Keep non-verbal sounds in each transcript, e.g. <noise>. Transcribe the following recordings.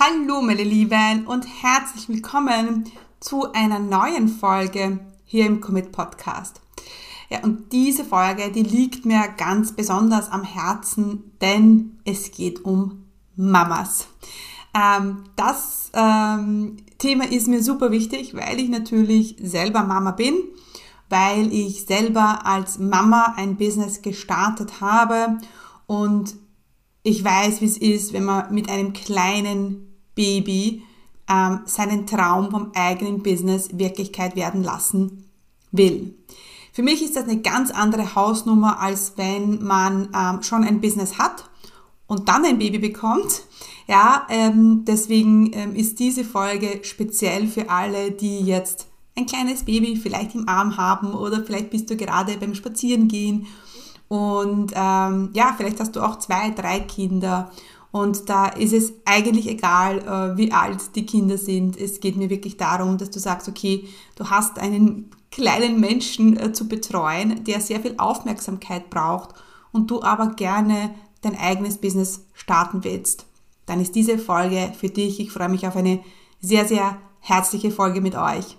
Hallo meine Lieben und herzlich willkommen zu einer neuen Folge hier im Commit Podcast. Ja, und diese Folge, die liegt mir ganz besonders am Herzen, denn es geht um Mamas. Ähm, das ähm, Thema ist mir super wichtig, weil ich natürlich selber Mama bin, weil ich selber als Mama ein Business gestartet habe und ich weiß, wie es ist, wenn man mit einem kleinen Baby ähm, seinen Traum vom eigenen Business Wirklichkeit werden lassen will. Für mich ist das eine ganz andere Hausnummer, als wenn man ähm, schon ein Business hat und dann ein Baby bekommt. Ja, ähm, deswegen ähm, ist diese Folge speziell für alle, die jetzt ein kleines Baby vielleicht im Arm haben oder vielleicht bist du gerade beim Spazierengehen und ähm, ja, vielleicht hast du auch zwei, drei Kinder. Und da ist es eigentlich egal, äh, wie alt die Kinder sind. Es geht mir wirklich darum, dass du sagst, okay, du hast einen kleinen Menschen äh, zu betreuen, der sehr viel Aufmerksamkeit braucht und du aber gerne dein eigenes Business starten willst. Dann ist diese Folge für dich. Ich freue mich auf eine sehr, sehr herzliche Folge mit euch.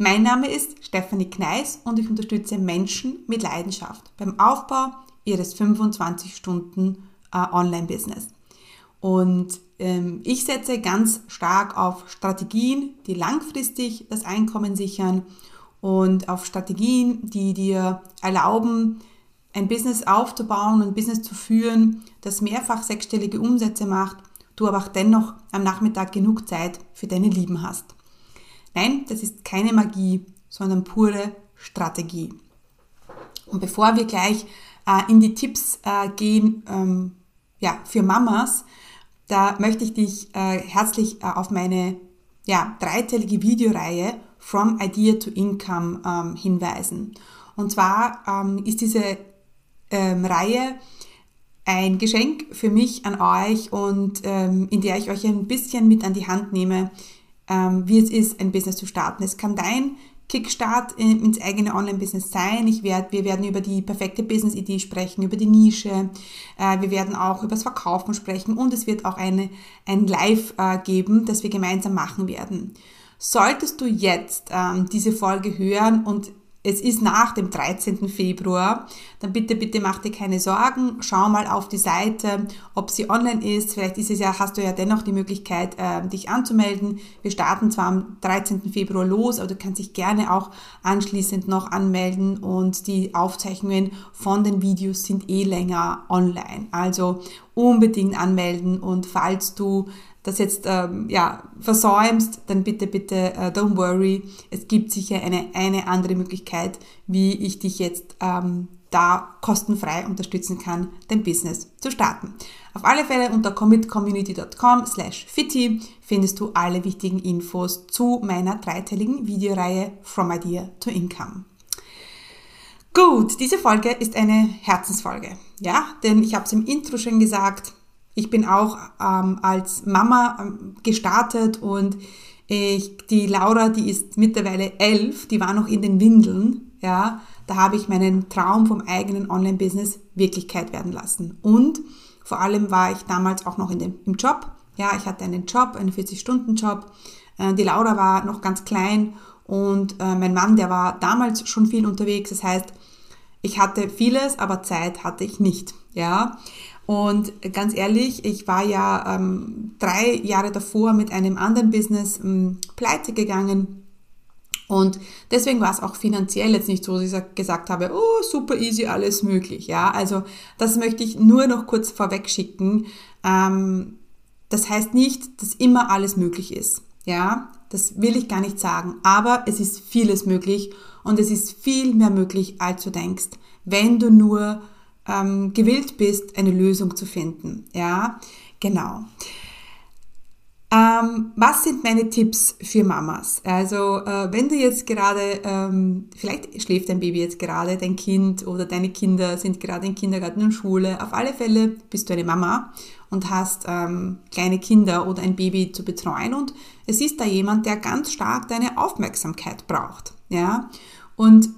Mein Name ist Stefanie Kneis und ich unterstütze Menschen mit Leidenschaft beim Aufbau ihres 25 Stunden äh, Online-Business. Und ähm, ich setze ganz stark auf Strategien, die langfristig das Einkommen sichern und auf Strategien, die dir erlauben, ein Business aufzubauen und Business zu führen, das mehrfach sechsstellige Umsätze macht, du aber auch dennoch am Nachmittag genug Zeit für deine Lieben hast. Nein, das ist keine Magie, sondern pure Strategie. Und bevor wir gleich äh, in die Tipps äh, gehen, ähm, ja, für Mamas, da möchte ich dich äh, herzlich äh, auf meine ja, dreiteilige Videoreihe From Idea to Income ähm, hinweisen. Und zwar ähm, ist diese ähm, Reihe ein Geschenk für mich an euch und ähm, in der ich euch ein bisschen mit an die Hand nehme, wie es ist, ein Business zu starten. Es kann dein Kickstart ins eigene Online-Business sein. Ich werd, wir werden über die perfekte Business-Idee sprechen, über die Nische. Äh, wir werden auch über das Verkaufen sprechen und es wird auch eine, ein Live äh, geben, das wir gemeinsam machen werden. Solltest du jetzt ähm, diese Folge hören und es ist nach dem 13. Februar, dann bitte, bitte mach dir keine Sorgen. Schau mal auf die Seite, ob sie online ist. Vielleicht ist es ja, hast du ja dennoch die Möglichkeit, äh, dich anzumelden. Wir starten zwar am 13. Februar los, aber du kannst dich gerne auch anschließend noch anmelden und die Aufzeichnungen von den Videos sind eh länger online. Also unbedingt anmelden und falls du das jetzt ähm, ja, versäumst, dann bitte, bitte äh, don't worry. Es gibt sicher eine, eine andere Möglichkeit, wie ich dich jetzt ähm, da kostenfrei unterstützen kann, dein Business zu starten. Auf alle Fälle unter commitcommunity.com slash fitty findest du alle wichtigen Infos zu meiner dreiteiligen Videoreihe From Idea to Income. Gut, diese Folge ist eine Herzensfolge. Ja, denn ich habe es im Intro schon gesagt, ich bin auch ähm, als Mama ähm, gestartet und ich, die Laura, die ist mittlerweile elf, die war noch in den Windeln, ja, da habe ich meinen Traum vom eigenen Online-Business Wirklichkeit werden lassen. Und vor allem war ich damals auch noch in dem, im Job. Ja, ich hatte einen Job, einen 40-Stunden-Job. Äh, die Laura war noch ganz klein und äh, mein Mann, der war damals schon viel unterwegs. Das heißt, ich hatte vieles, aber Zeit hatte ich nicht. Ja, und ganz ehrlich, ich war ja ähm, drei Jahre davor mit einem anderen Business ähm, pleite gegangen. Und deswegen war es auch finanziell jetzt nicht so, dass ich gesagt habe, oh, super easy, alles möglich. Ja, also das möchte ich nur noch kurz vorweg schicken. Ähm, das heißt nicht, dass immer alles möglich ist. Ja, das will ich gar nicht sagen. Aber es ist vieles möglich und es ist viel mehr möglich, als du denkst, wenn du nur ähm, gewillt bist, eine Lösung zu finden. Ja, genau. Ähm, was sind meine Tipps für Mamas? Also äh, wenn du jetzt gerade, ähm, vielleicht schläft dein Baby jetzt gerade, dein Kind oder deine Kinder sind gerade in Kindergarten und Schule, auf alle Fälle bist du eine Mama und hast ähm, kleine Kinder oder ein Baby zu betreuen und es ist da jemand, der ganz stark deine Aufmerksamkeit braucht. Ja? Und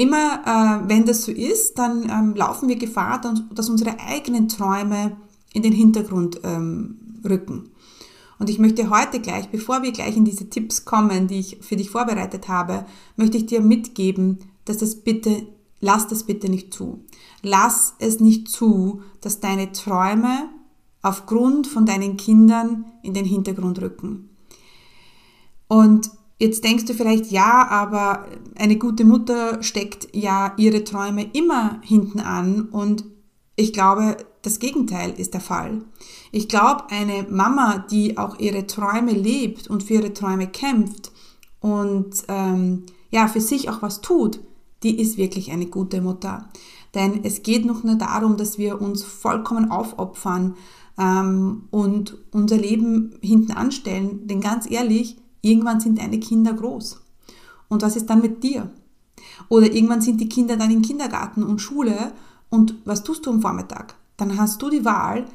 immer äh, wenn das so ist, dann ähm, laufen wir Gefahr, dass unsere eigenen Träume in den Hintergrund ähm, rücken. Und ich möchte heute gleich, bevor wir gleich in diese Tipps kommen, die ich für dich vorbereitet habe, möchte ich dir mitgeben, dass das bitte, lass das bitte nicht zu. Lass es nicht zu, dass deine Träume aufgrund von deinen Kindern in den Hintergrund rücken. Und jetzt denkst du vielleicht, ja, aber eine gute Mutter steckt ja ihre Träume immer hinten an und ich glaube, das Gegenteil ist der Fall. Ich glaube, eine Mama, die auch ihre Träume lebt und für ihre Träume kämpft und ähm, ja, für sich auch was tut, die ist wirklich eine gute Mutter. Denn es geht noch nur darum, dass wir uns vollkommen aufopfern ähm, und unser Leben hinten anstellen. Denn ganz ehrlich, irgendwann sind deine Kinder groß. Und was ist dann mit dir? Oder irgendwann sind die Kinder dann im Kindergarten und Schule und was tust du am Vormittag? Dann hast du die Wahl,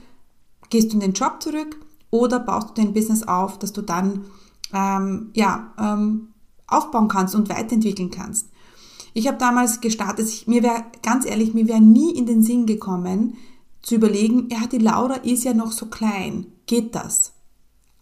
gehst du in den Job zurück oder baust du dein Business auf, dass du dann ähm, ja, ähm, aufbauen kannst und weiterentwickeln kannst. Ich habe damals gestartet, ich, mir wäre ganz ehrlich, mir wäre nie in den Sinn gekommen, zu überlegen, ja, die Laura ist ja noch so klein, geht das?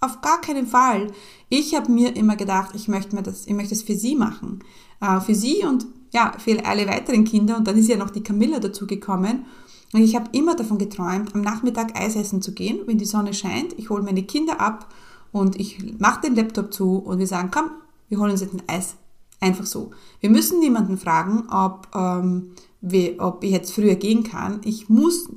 Auf gar keinen Fall. Ich habe mir immer gedacht, ich möchte mir das, ich möchte es für sie machen, äh, für sie und ja, für alle weiteren Kinder. Und dann ist ja noch die Camilla dazu gekommen. Und ich habe immer davon geträumt, am Nachmittag Eis essen zu gehen, wenn die Sonne scheint. Ich hole meine Kinder ab und ich mache den Laptop zu und wir sagen, komm, wir holen uns jetzt ein Eis. Einfach so. Wir müssen niemanden fragen, ob, ähm, wie, ob ich jetzt früher gehen kann. Ich muss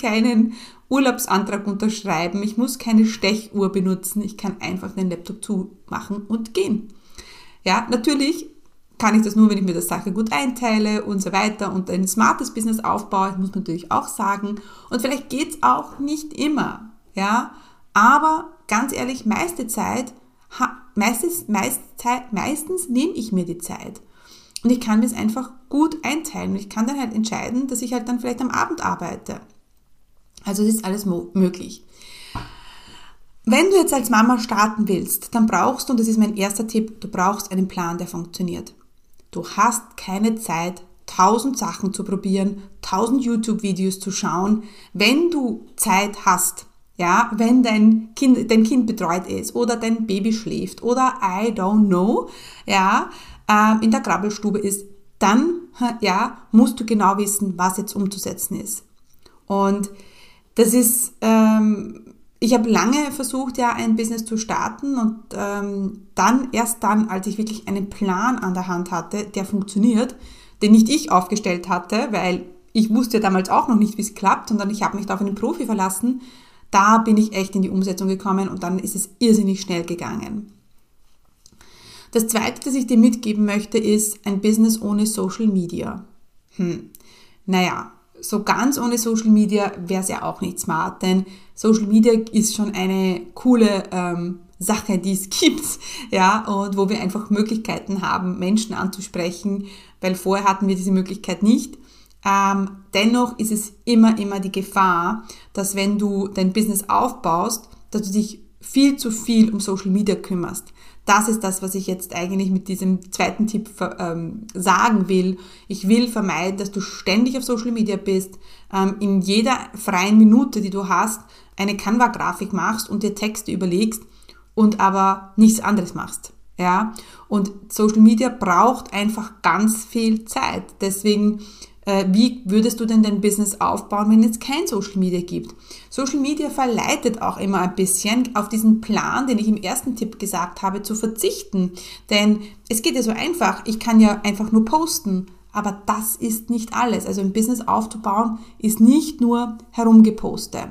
keinen Urlaubsantrag unterschreiben. Ich muss keine Stechuhr benutzen. Ich kann einfach den Laptop zumachen und gehen. Ja, natürlich kann ich das nur, wenn ich mir das Sache gut einteile und so weiter und ein smartes Business aufbaue, muss man natürlich auch sagen. Und vielleicht geht es auch nicht immer, ja. Aber ganz ehrlich, meiste Zeit, meistens, meist meistens nehme ich mir die Zeit. Und ich kann mir es einfach gut einteilen. Und ich kann dann halt entscheiden, dass ich halt dann vielleicht am Abend arbeite. Also es ist alles möglich. Wenn du jetzt als Mama starten willst, dann brauchst du, und das ist mein erster Tipp, du brauchst einen Plan, der funktioniert. Du hast keine Zeit, tausend Sachen zu probieren, tausend YouTube-Videos zu schauen. Wenn du Zeit hast, ja, wenn dein Kind, dein Kind betreut ist oder dein Baby schläft oder I don't know, ja, äh, in der Krabbelstube ist, dann, <laughs> ja, musst du genau wissen, was jetzt umzusetzen ist. Und das ist, ähm, ich habe lange versucht, ja, ein Business zu starten und ähm, dann, erst dann, als ich wirklich einen Plan an der Hand hatte, der funktioniert, den nicht ich aufgestellt hatte, weil ich wusste damals auch noch nicht, wie es klappt, sondern ich habe mich da auf einen Profi verlassen, da bin ich echt in die Umsetzung gekommen und dann ist es irrsinnig schnell gegangen. Das zweite, das ich dir mitgeben möchte, ist ein Business ohne Social Media. Hm. Naja, so ganz ohne Social Media wäre es ja auch nicht smart, denn Social Media ist schon eine coole ähm, Sache, die es <laughs> gibt, ja, und wo wir einfach Möglichkeiten haben, Menschen anzusprechen, weil vorher hatten wir diese Möglichkeit nicht. Ähm, dennoch ist es immer, immer die Gefahr, dass wenn du dein Business aufbaust, dass du dich viel zu viel um Social Media kümmerst das ist das, was ich jetzt eigentlich mit diesem zweiten Tipp ähm, sagen will. Ich will vermeiden, dass du ständig auf Social Media bist, ähm, in jeder freien Minute, die du hast, eine Canva-Grafik machst und dir Texte überlegst und aber nichts anderes machst. Ja, und Social Media braucht einfach ganz viel Zeit. Deswegen äh, wie würdest du denn dein Business aufbauen, wenn es kein Social Media gibt? Social Media verleitet auch immer ein bisschen auf diesen Plan, den ich im ersten Tipp gesagt habe, zu verzichten. Denn es geht ja so einfach. Ich kann ja einfach nur posten. Aber das ist nicht alles. Also ein Business aufzubauen ist nicht nur herumgeposte.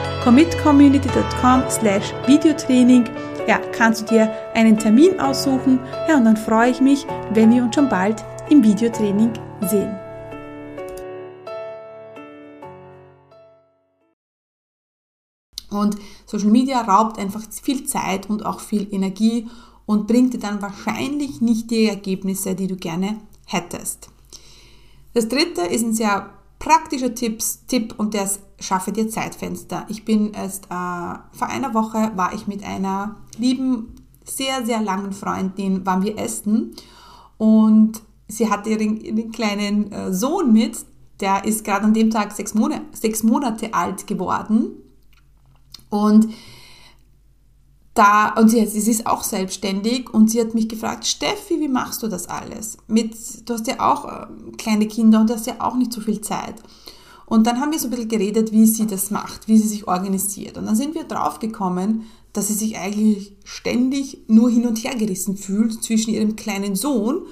commitcommunity.com slash Videotraining ja, kannst du dir einen Termin aussuchen. Ja, und dann freue ich mich, wenn wir uns schon bald im Videotraining sehen. Und Social Media raubt einfach viel Zeit und auch viel Energie und bringt dir dann wahrscheinlich nicht die Ergebnisse, die du gerne hättest. Das dritte ist ein sehr praktischer Tipps, Tipp und ist, schaffe dir Zeitfenster. Ich bin erst, äh, vor einer Woche war ich mit einer lieben, sehr, sehr langen Freundin, waren wir essen und sie hatte ihren, ihren kleinen äh, Sohn mit, der ist gerade an dem Tag sechs, Monate, sechs Monate alt geworden und da, und sie, sie ist auch selbstständig und sie hat mich gefragt, Steffi, wie machst du das alles? Mit, du hast ja auch äh, kleine Kinder und du hast ja auch nicht so viel Zeit. Und dann haben wir so ein bisschen geredet, wie sie das macht, wie sie sich organisiert. Und dann sind wir drauf gekommen, dass sie sich eigentlich ständig nur hin und her gerissen fühlt zwischen ihrem kleinen Sohn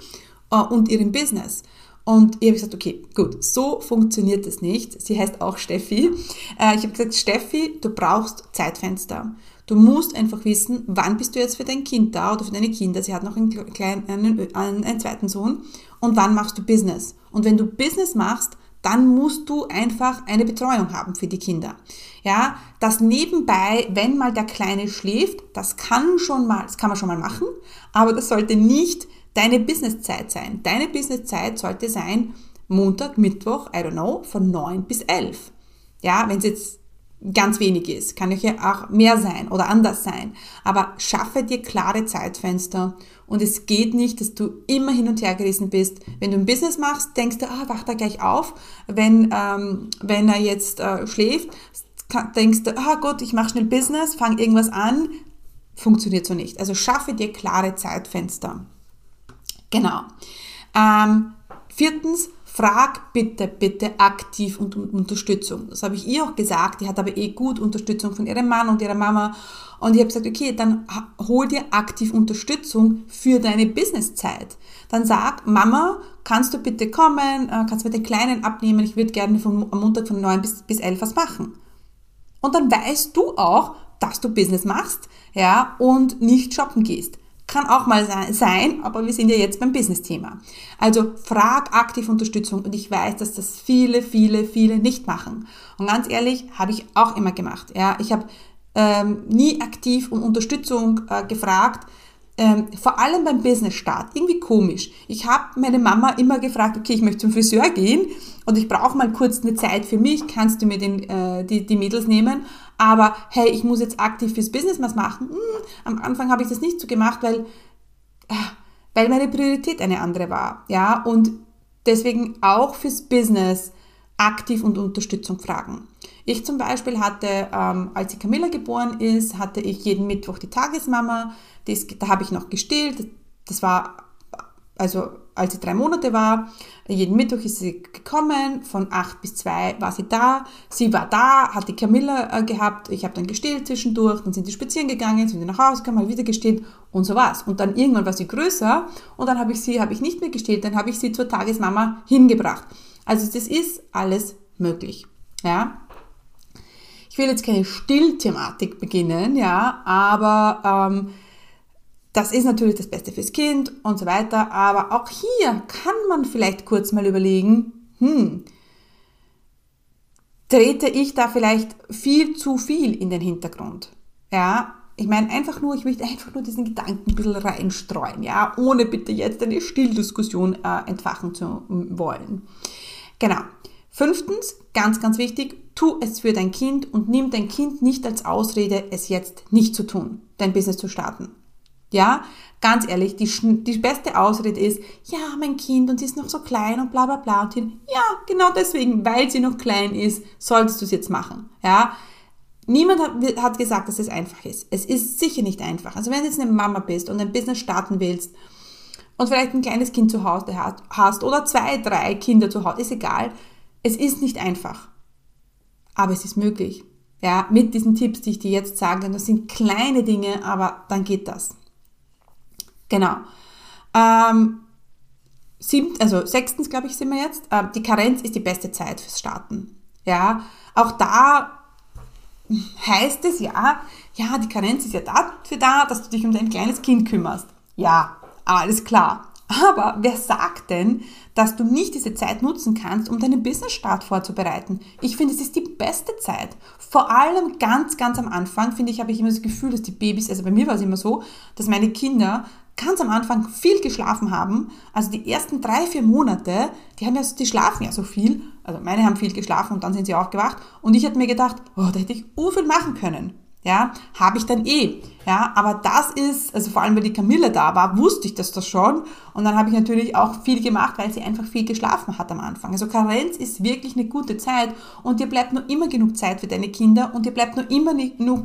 äh, und ihrem Business. Und ich habe gesagt, okay, gut, so funktioniert es nicht. Sie heißt auch Steffi. Äh, ich habe gesagt, Steffi, du brauchst Zeitfenster. Du musst einfach wissen, wann bist du jetzt für dein Kind da oder für deine Kinder. Sie hat noch einen, kleinen, einen, einen zweiten Sohn. Und wann machst du Business? Und wenn du Business machst, dann musst du einfach eine Betreuung haben für die Kinder. Ja, das nebenbei, wenn mal der Kleine schläft, das kann schon mal, das kann man schon mal machen, aber das sollte nicht deine Businesszeit sein. Deine Businesszeit sollte sein Montag, Mittwoch, I don't know, von 9 bis 11. Ja, wenn es jetzt ganz wenig ist, kann ja auch mehr sein oder anders sein. Aber schaffe dir klare Zeitfenster und es geht nicht, dass du immer hin und her gerissen bist. Wenn du ein Business machst, denkst du, ah, wach da gleich auf. Wenn, ähm, wenn er jetzt äh, schläft, denkst du, ah Gott, ich mache schnell Business, fang irgendwas an. Funktioniert so nicht. Also schaffe dir klare Zeitfenster. Genau. Ähm, viertens, frag bitte, bitte aktiv und um Unterstützung. Das habe ich ihr auch gesagt. Die hat aber eh gut Unterstützung von ihrem Mann und ihrer Mama. Und ich habe gesagt, okay, dann hol dir aktiv Unterstützung für deine Businesszeit. Dann sag, Mama, kannst du bitte kommen, äh, kannst du mit den Kleinen abnehmen, ich würde gerne vom, am Montag von 9 bis, bis 11 was machen. Und dann weißt du auch, dass du Business machst, ja, und nicht shoppen gehst. Kann auch mal sein, aber wir sind ja jetzt beim Business-Thema. Also frag aktiv Unterstützung und ich weiß, dass das viele, viele, viele nicht machen. Und ganz ehrlich, habe ich auch immer gemacht. Ja, ich habe ähm, nie aktiv um Unterstützung äh, gefragt, ähm, vor allem beim Business-Start, irgendwie komisch. Ich habe meine Mama immer gefragt, okay, ich möchte zum Friseur gehen und ich brauche mal kurz eine Zeit für mich, kannst du mir den, äh, die, die Mädels nehmen? Aber hey, ich muss jetzt aktiv fürs Business was machen. Hm, am Anfang habe ich das nicht so gemacht, weil, äh, weil meine Priorität eine andere war. Ja, und deswegen auch fürs Business aktiv und Unterstützung fragen. Ich zum Beispiel hatte, ähm, als die Camilla geboren ist, hatte ich jeden Mittwoch die Tagesmama. Das, da habe ich noch gestillt. Das war also als sie drei Monate war, jeden Mittwoch ist sie gekommen, von acht bis zwei war sie da. Sie war da, hat die Camilla äh, gehabt, ich habe dann gestillt zwischendurch, dann sind sie spazieren gegangen, sind sie nach Hause gekommen, wieder gestillt und so war's. Und dann irgendwann war sie größer und dann habe ich sie, habe ich nicht mehr gestillt, dann habe ich sie zur Tagesmama hingebracht. Also das ist alles möglich, ja. Ich will jetzt keine Stillthematik beginnen, ja, aber ähm, das ist natürlich das Beste fürs Kind und so weiter, aber auch hier kann man vielleicht kurz mal überlegen, hm, trete ich da vielleicht viel zu viel in den Hintergrund? Ja, ich meine einfach nur, ich möchte einfach nur diesen Gedanken ein bisschen reinstreuen, ja, ohne bitte jetzt eine Stilldiskussion äh, entfachen zu wollen. Genau. Fünftens, ganz, ganz wichtig, tu es für dein Kind und nimm dein Kind nicht als Ausrede, es jetzt nicht zu tun, dein Business zu starten. Ja, ganz ehrlich, die, die beste Ausrede ist, ja, mein Kind und sie ist noch so klein und bla bla bla. Und hin, ja, genau deswegen, weil sie noch klein ist, solltest du es jetzt machen. Ja, niemand hat, hat gesagt, dass es einfach ist. Es ist sicher nicht einfach. Also wenn du jetzt eine Mama bist und ein Business starten willst und vielleicht ein kleines Kind zu Hause hast oder zwei, drei Kinder zu Hause, ist egal. Es ist nicht einfach. Aber es ist möglich. Ja, mit diesen Tipps, die ich dir jetzt sage, das sind kleine Dinge, aber dann geht das. Genau. Ähm, siebten, also sechstens, glaube ich, sind wir jetzt. Ähm, die Karenz ist die beste Zeit fürs Starten. Ja, auch da heißt es ja, ja, die Karenz ist ja dafür da, dass du dich um dein kleines Kind kümmerst. Ja, alles klar. Aber wer sagt denn, dass du nicht diese Zeit nutzen kannst, um deinen Business-Start vorzubereiten? Ich finde, es ist die beste Zeit. Vor allem ganz, ganz am Anfang, finde ich, habe ich immer das Gefühl, dass die Babys, also bei mir war es immer so, dass meine Kinder ganz am Anfang viel geschlafen haben. Also die ersten drei, vier Monate, die haben ja, die schlafen ja so viel. Also meine haben viel geschlafen und dann sind sie aufgewacht. Und ich hatte mir gedacht, oh, da hätte ich so viel machen können. Ja, habe ich dann eh. Ja, aber das ist, also vor allem, weil die Camilla da war, wusste ich das, das schon. Und dann habe ich natürlich auch viel gemacht, weil sie einfach viel geschlafen hat am Anfang. Also Karenz ist wirklich eine gute Zeit und dir bleibt nur immer genug Zeit für deine Kinder und dir bleibt nur immer genug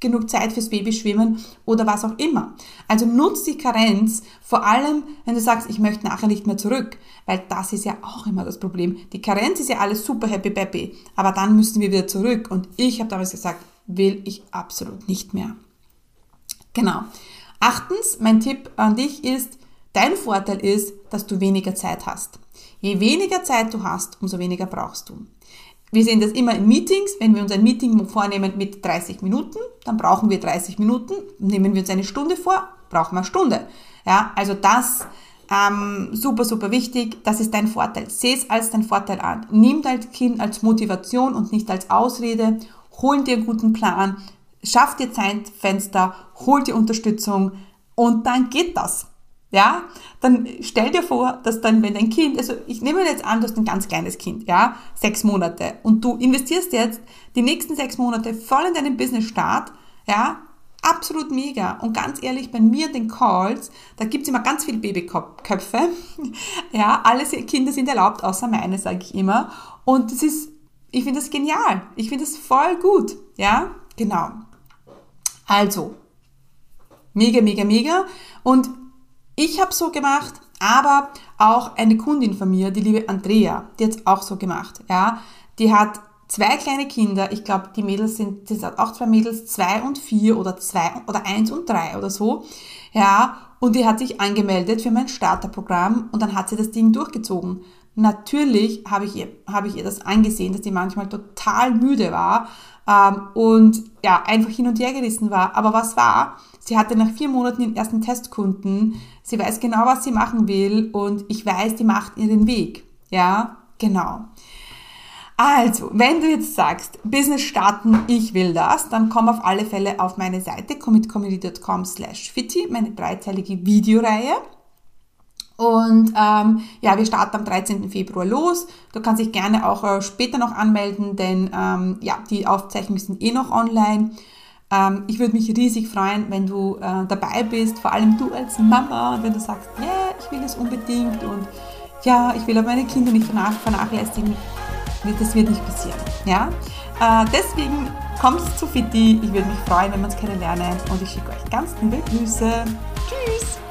genug Zeit fürs Babyschwimmen oder was auch immer. Also nutz die Karenz, vor allem wenn du sagst, ich möchte nachher nicht mehr zurück, weil das ist ja auch immer das Problem. Die Karenz ist ja alles super happy peppy, aber dann müssen wir wieder zurück und ich habe damals gesagt, will ich absolut nicht mehr. Genau. Achtens, mein Tipp an dich ist, dein Vorteil ist, dass du weniger Zeit hast. Je weniger Zeit du hast, umso weniger brauchst du. Wir sehen das immer in Meetings. Wenn wir uns ein Meeting vornehmen mit 30 Minuten, dann brauchen wir 30 Minuten. Nehmen wir uns eine Stunde vor, brauchen wir eine Stunde. Ja, also das ähm, super, super wichtig. Das ist dein Vorteil. Seh es als dein Vorteil an. Nimm dein Kind als Motivation und nicht als Ausrede. Hol dir einen guten Plan. Schaff dir Zeitfenster. Hol dir Unterstützung. Und dann geht das. Ja, dann stell dir vor, dass dann, wenn dein Kind, also ich nehme jetzt an, du hast ein ganz kleines Kind, ja, sechs Monate, und du investierst jetzt die nächsten sechs Monate voll in deinen Business-Start, ja, absolut mega. Und ganz ehrlich, bei mir den Calls, da gibt's immer ganz viele Babyköpfe. <laughs> Ja, alle Kinder sind erlaubt, außer meine, sage ich immer. Und das ist, ich finde das genial. Ich finde das voll gut. Ja, genau. Also, mega, mega, mega. Und ich habe so gemacht, aber auch eine Kundin von mir, die liebe Andrea, die hat auch so gemacht. Ja, die hat zwei kleine Kinder. Ich glaube, die Mädels sind, das hat auch zwei Mädels, zwei und vier oder zwei oder eins und drei oder so. Ja, und die hat sich angemeldet für mein Starterprogramm und dann hat sie das Ding durchgezogen. Natürlich habe ich ihr, habe ich ihr das angesehen, dass die manchmal total müde war ähm, und ja, einfach hin und her gerissen war. Aber was war? Sie hatte nach vier Monaten den ersten Testkunden. Sie weiß genau, was sie machen will und ich weiß, die macht ihr den Weg. Ja, genau. Also, wenn du jetzt sagst, Business starten, ich will das, dann komm auf alle Fälle auf meine Seite commitcommunity.com slash fitti, meine dreiteilige Videoreihe. Und ähm, ja, wir starten am 13. Februar los. Du kannst dich gerne auch äh, später noch anmelden, denn ähm, ja, die Aufzeichnungen sind eh noch online. Ähm, ich würde mich riesig freuen, wenn du äh, dabei bist, vor allem du als Mama, wenn du sagst, ja, yeah, ich will das unbedingt und ja, ich will aber meine Kinder nicht vernachlässigen. Das wird nicht passieren. Ja? Äh, deswegen kommst zu Fitti. Ich würde mich freuen, wenn wir uns kennenlernen und ich schicke euch ganz liebe Grüße. Tschüss!